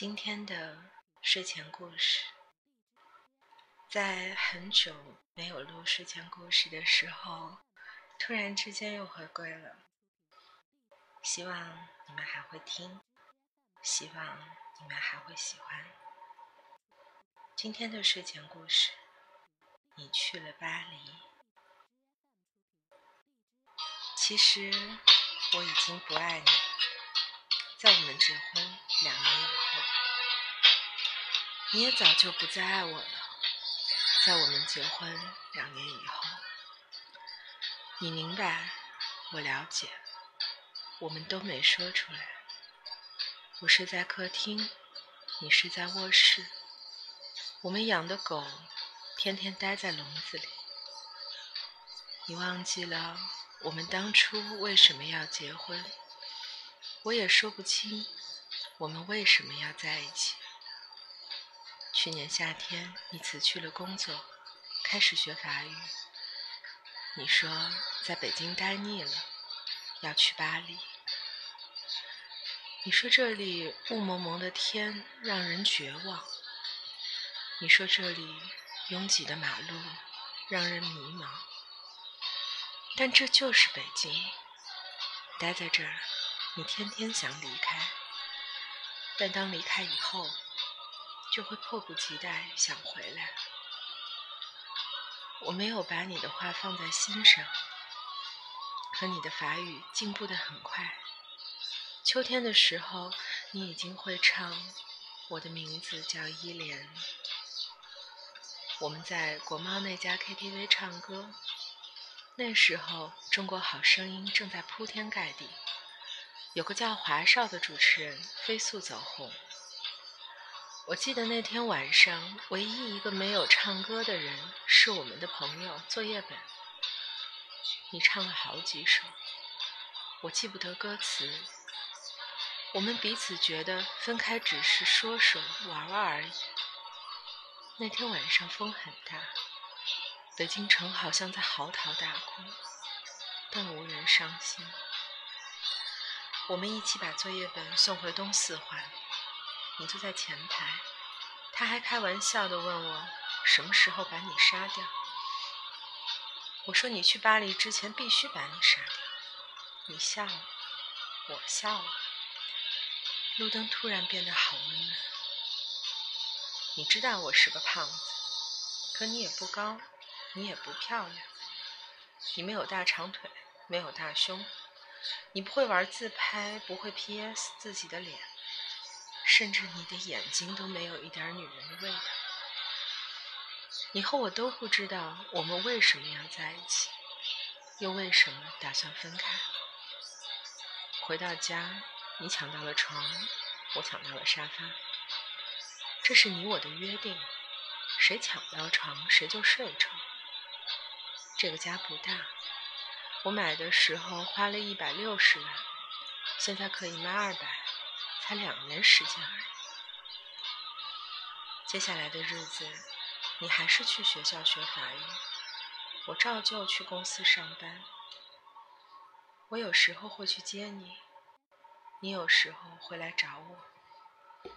今天的睡前故事，在很久没有录睡前故事的时候，突然之间又回归了。希望你们还会听，希望你们还会喜欢。今天的睡前故事，你去了巴黎。其实我已经不爱你。在我们结婚两年以后，你也早就不再爱我了。在我们结婚两年以后，你明白，我了解，我们都没说出来。我睡在客厅，你睡在卧室。我们养的狗天天待在笼子里。你忘记了我们当初为什么要结婚？我也说不清，我们为什么要在一起。去年夏天，你辞去了工作，开始学法语。你说在北京待腻了，要去巴黎。你说这里雾蒙蒙的天让人绝望。你说这里拥挤的马路让人迷茫。但这就是北京，待在这儿。你天天想离开，但当离开以后，就会迫不及待想回来。我没有把你的话放在心上，可你的法语进步的很快。秋天的时候，你已经会唱《我的名字叫依莲》。我们在国贸那家 KTV 唱歌，那时候《中国好声音》正在铺天盖地。有个叫华少的主持人飞速走红。我记得那天晚上，唯一一个没有唱歌的人是我们的朋友作业本。你唱了好几首，我记不得歌词。我们彼此觉得分开只是说说玩玩而已。那天晚上风很大，北京城好像在嚎啕大哭，但无人伤心。我们一起把作业本送回东四环，你坐在前排，他还开玩笑的问我什么时候把你杀掉。我说你去巴黎之前必须把你杀掉。你笑了，我笑了。路灯突然变得好温暖。你知道我是个胖子，可你也不高，你也不漂亮，你没有大长腿，没有大胸。你不会玩自拍，不会 PS 自己的脸，甚至你的眼睛都没有一点女人的味道。你和我都不知道我们为什么要在一起，又为什么打算分开。回到家，你抢到了床，我抢到了沙发。这是你我的约定，谁抢到床谁就睡床。这个家不大。我买的时候花了一百六十万，现在可以卖二百，才两年时间而已。接下来的日子，你还是去学校学法语，我照旧去公司上班。我有时候会去接你，你有时候会来找我。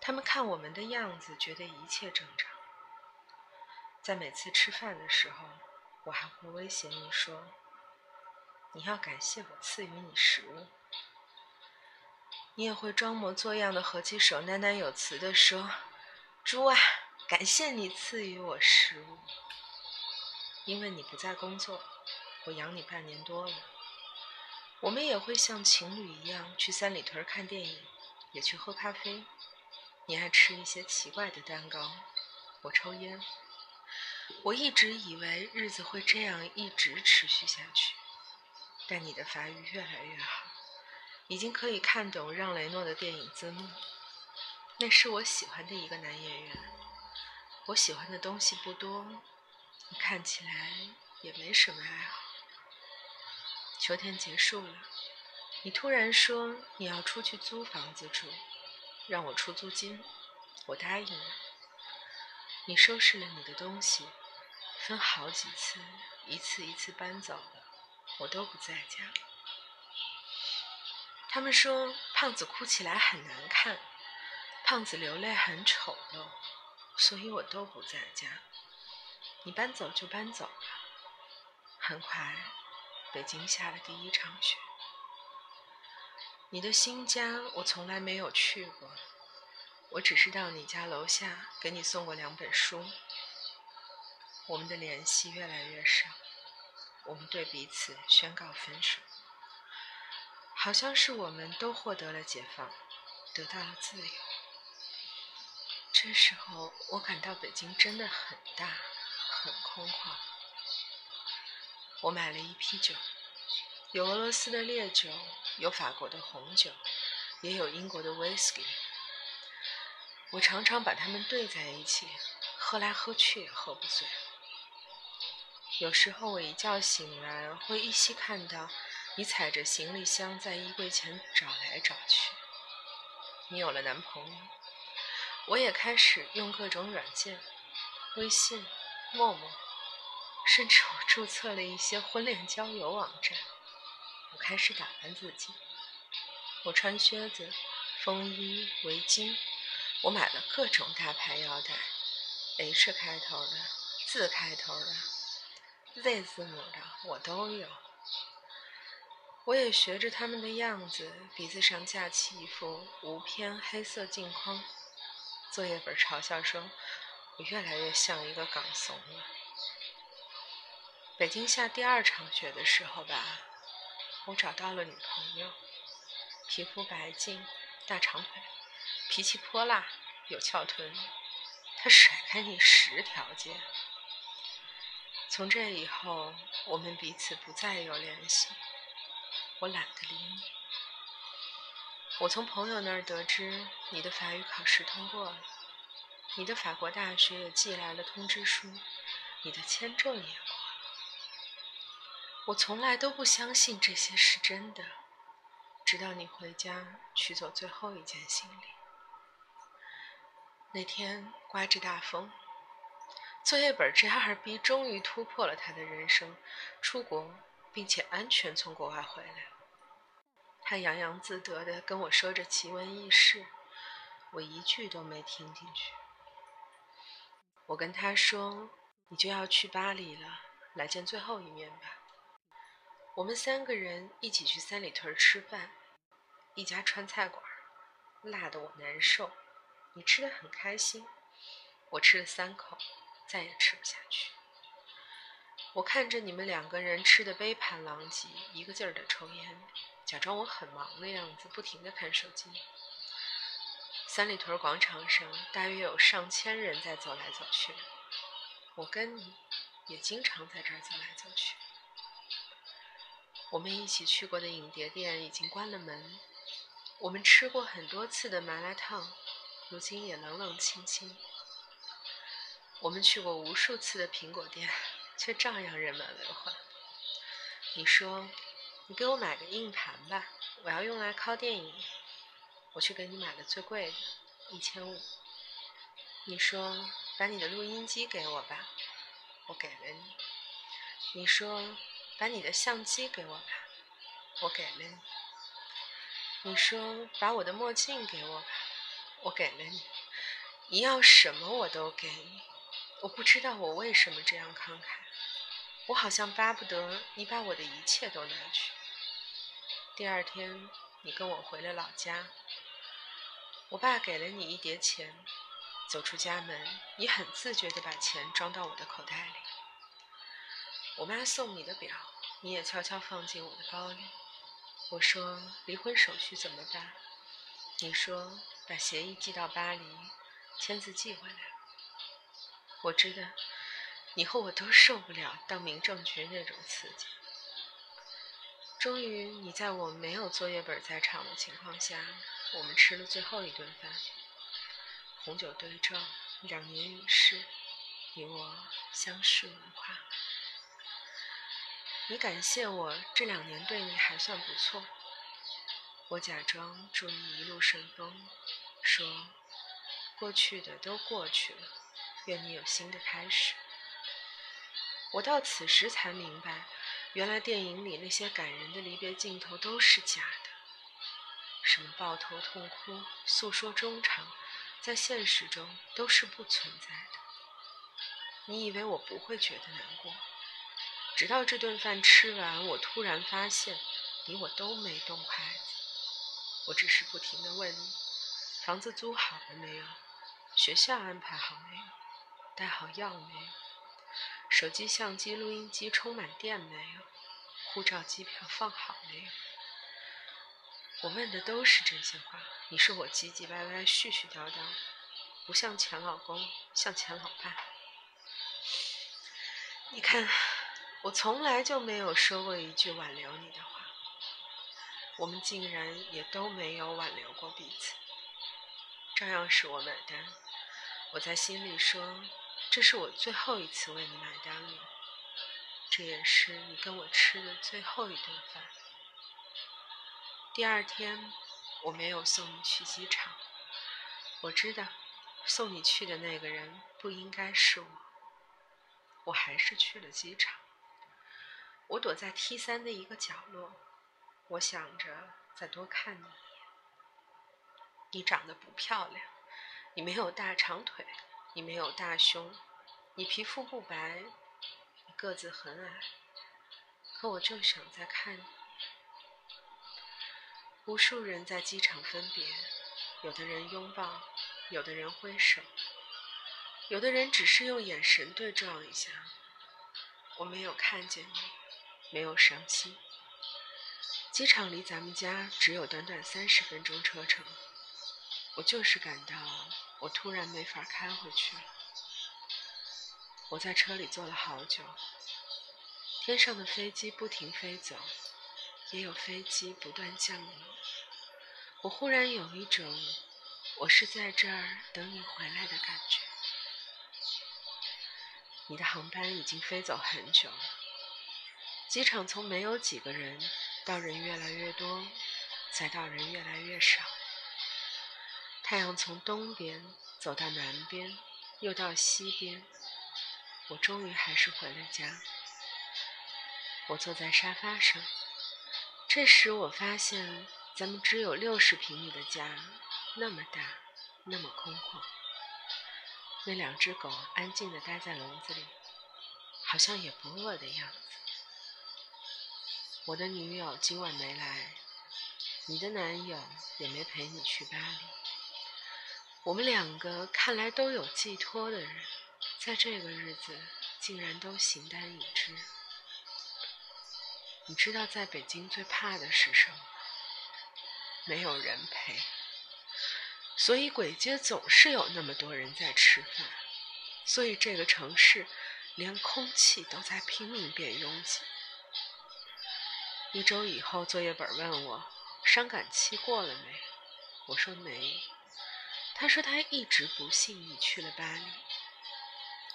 他们看我们的样子，觉得一切正常。在每次吃饭的时候，我还会威胁你说。你要感谢我赐予你食物，你也会装模作样的合起手，喃喃有词的说：“猪啊，感谢你赐予我食物，因为你不在工作，我养你半年多了。我们也会像情侣一样去三里屯看电影，也去喝咖啡。你爱吃一些奇怪的蛋糕，我抽烟。我一直以为日子会这样一直持续下去。”但你的法语越来越好，已经可以看懂让雷诺的电影字幕。那是我喜欢的一个男演员。我喜欢的东西不多，你看起来也没什么爱好。秋天结束了，你突然说你要出去租房子住，让我出租金，我答应了。你收拾了你的东西，分好几次，一次一次搬走了。我都不在家。他们说胖子哭起来很难看，胖子流泪很丑陋，所以我都不在家。你搬走就搬走吧。很快，北京下了第一场雪。你的新家我从来没有去过，我只是到你家楼下给你送过两本书。我们的联系越来越少，我们对彼此宣告分手，好像是我们都获得了解放，得到了自由。这时候，我感到北京真的很大，很空旷。我买了一批酒，有俄罗斯的烈酒，有法国的红酒，也有英国的 whisky。我常常把它们兑在一起，喝来喝去也喝不醉。有时候我一觉醒来，会依稀看到你踩着行李箱在衣柜前找来找去。你有了男朋友。我也开始用各种软件，微信、陌陌，甚至我注册了一些婚恋交友网站。我开始打扮自己，我穿靴子、风衣、围巾，我买了各种大牌腰带，H 开头的、字开头的、Z 字母的，我都有。我也学着他们的样子，鼻子上架起一副无偏黑色镜框。作业本嘲笑说：“我越来越像一个港怂了。”北京下第二场雪的时候吧，我找到了女朋友，皮肤白净，大长腿，脾气泼辣，有翘臀。她甩开你十条街。从这以后，我们彼此不再有联系。我懒得理你。我从朋友那儿得知，你的法语考试通过了，你的法国大学也寄来了通知书，你的签证也过了。我从来都不相信这些是真的，直到你回家取走最后一件行李。那天刮着大风，作业本 J 二 B 终于突破了他的人生，出国并且安全从国外回来。他洋洋自得地跟我说着奇闻异事，我一句都没听进去。我跟他说：“你就要去巴黎了，来见最后一面吧。”我们三个人一起去三里屯吃饭，一家川菜馆，辣得我难受。你吃的很开心，我吃了三口，再也吃不下去。我看着你们两个人吃的杯盘狼藉，一个劲儿的抽烟。假装我很忙的样子，不停的看手机。三里屯广场上大约有上千人在走来走去，我跟你也经常在这儿走来走去。我们一起去过的影碟店已经关了门，我们吃过很多次的麻辣烫，如今也冷冷清清。我们去过无数次的苹果店，却照样人满为患。你说。你给我买个硬盘吧，我要用来拷电影。我去给你买了最贵的，一千五。你说把你的录音机给我吧，我给了你。你说把你的相机给我吧，我给了你。你说把我的墨镜给我吧，我给了你。你要什么我都给你。我不知道我为什么这样慷慨，我好像巴不得你把我的一切都拿去。第二天，你跟我回了老家。我爸给了你一叠钱，走出家门，你很自觉地把钱装到我的口袋里。我妈送你的表，你也悄悄放进我的包里。我说离婚手续怎么办？你说把协议寄到巴黎，签字寄回来。我知道，以后我都受不了到民政局那种刺激。终于，你在我没有作业本在场的情况下，我们吃了最后一顿饭。红酒对照，两年已逝，你我相视无话。你感谢我这两年对你还算不错。我假装祝你一路顺风，说过去的都过去了，愿你有新的开始。我到此时才明白。原来电影里那些感人的离别镜头都是假的，什么抱头痛哭、诉说衷肠，在现实中都是不存在的。你以为我不会觉得难过？直到这顿饭吃完，我突然发现，你我都没动筷子。我只是不停地问你：房子租好了没有？学校安排好没有？带好药没有？手机、相机、录音机充满电没有？护照、机票放好没有？我问的都是这些话。你是我唧唧歪歪、絮絮叨叨，不像前老公，像前老爸。你看。我从来就没有说过一句挽留你的话，我们竟然也都没有挽留过彼此，照样是我买单。我在心里说，这是我最后一次为你买单了，这也是你跟我吃的最后一顿饭。第二天，我没有送你去机场，我知道，送你去的那个人不应该是我，我还是去了机场。我躲在 T 三的一个角落，我想着再多看你一眼。你长得不漂亮，你没有大长腿，你没有大胸，你皮肤不白，你个子很矮，可我就想再看你。无数人在机场分别，有的人拥抱，有的人挥手，有的人只是用眼神对撞一下。我没有看见你。没有伤心。机场离咱们家只有短短三十分钟车程，我就是感到我突然没法开回去了。我在车里坐了好久，天上的飞机不停飞走，也有飞机不断降临。我忽然有一种我是在这儿等你回来的感觉。你的航班已经飞走很久了。机场从没有几个人，到人越来越多，再到人越来越少。太阳从东边走到南边，又到西边。我终于还是回了家。我坐在沙发上，这时我发现咱们只有六十平米的家，那么大，那么空旷。那两只狗安静地待在笼子里，好像也不饿的样子。我的女友今晚没来，你的男友也没陪你去巴黎。我们两个看来都有寄托的人，在这个日子竟然都形单影只。你知道在北京最怕的是什么？没有人陪。所以鬼街总是有那么多人在吃饭，所以这个城市连空气都在拼命变拥挤。一周以后，作业本问我伤感期过了没？我说没。他说他一直不信你去了巴黎，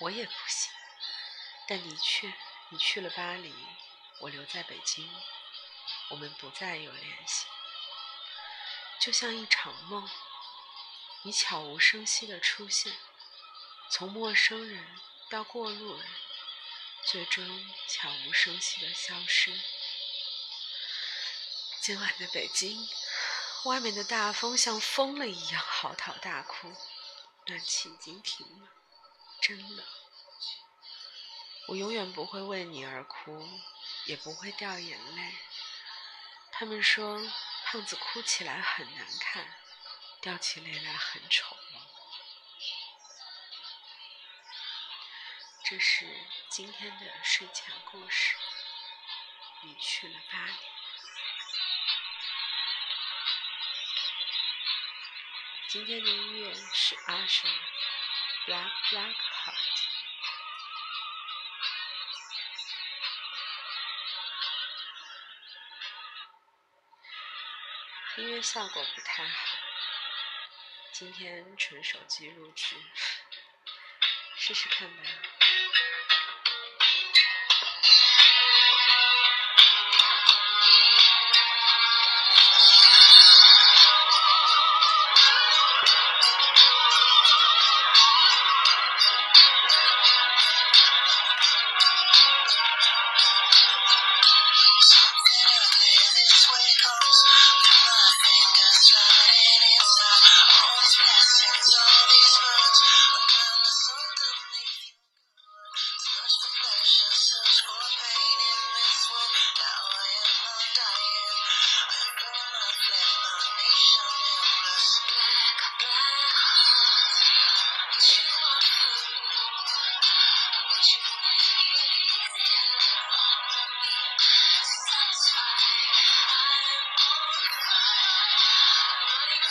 我也不信。但的确，你去了巴黎，我留在北京，我们不再有联系，就像一场梦。你悄无声息的出现，从陌生人到过路人，最终悄无声息的消失。今晚的北京，外面的大风像疯了一样嚎啕大哭，暖气已经停了，真冷。我永远不会为你而哭，也不会掉眼泪。他们说胖子哭起来很难看，掉起泪来很丑。这是今天的睡前故事。你去了巴黎。今天的音乐是阿神，Black Black Heart。音乐效果不太好，今天纯手机录制，试试看吧。Something in this way.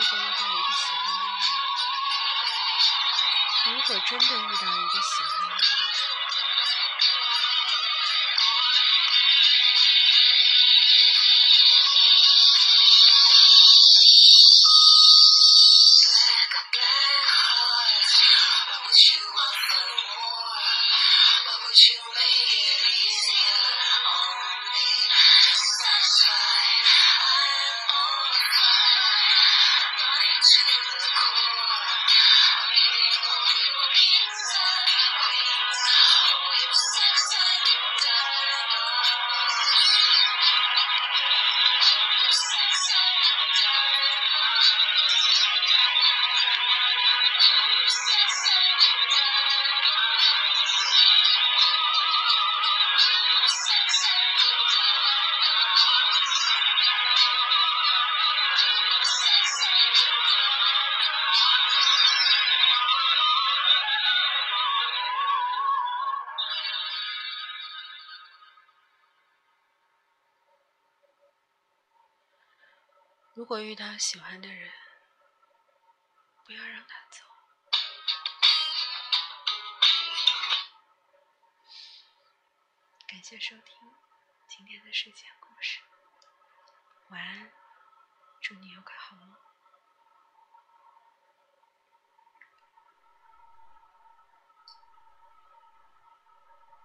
如果遇到一个喜欢的人，如果真的遇到一个喜欢的人，如果遇到喜欢的人，不要让他走。感谢收听今天的睡前故事，晚安，祝你有个好梦。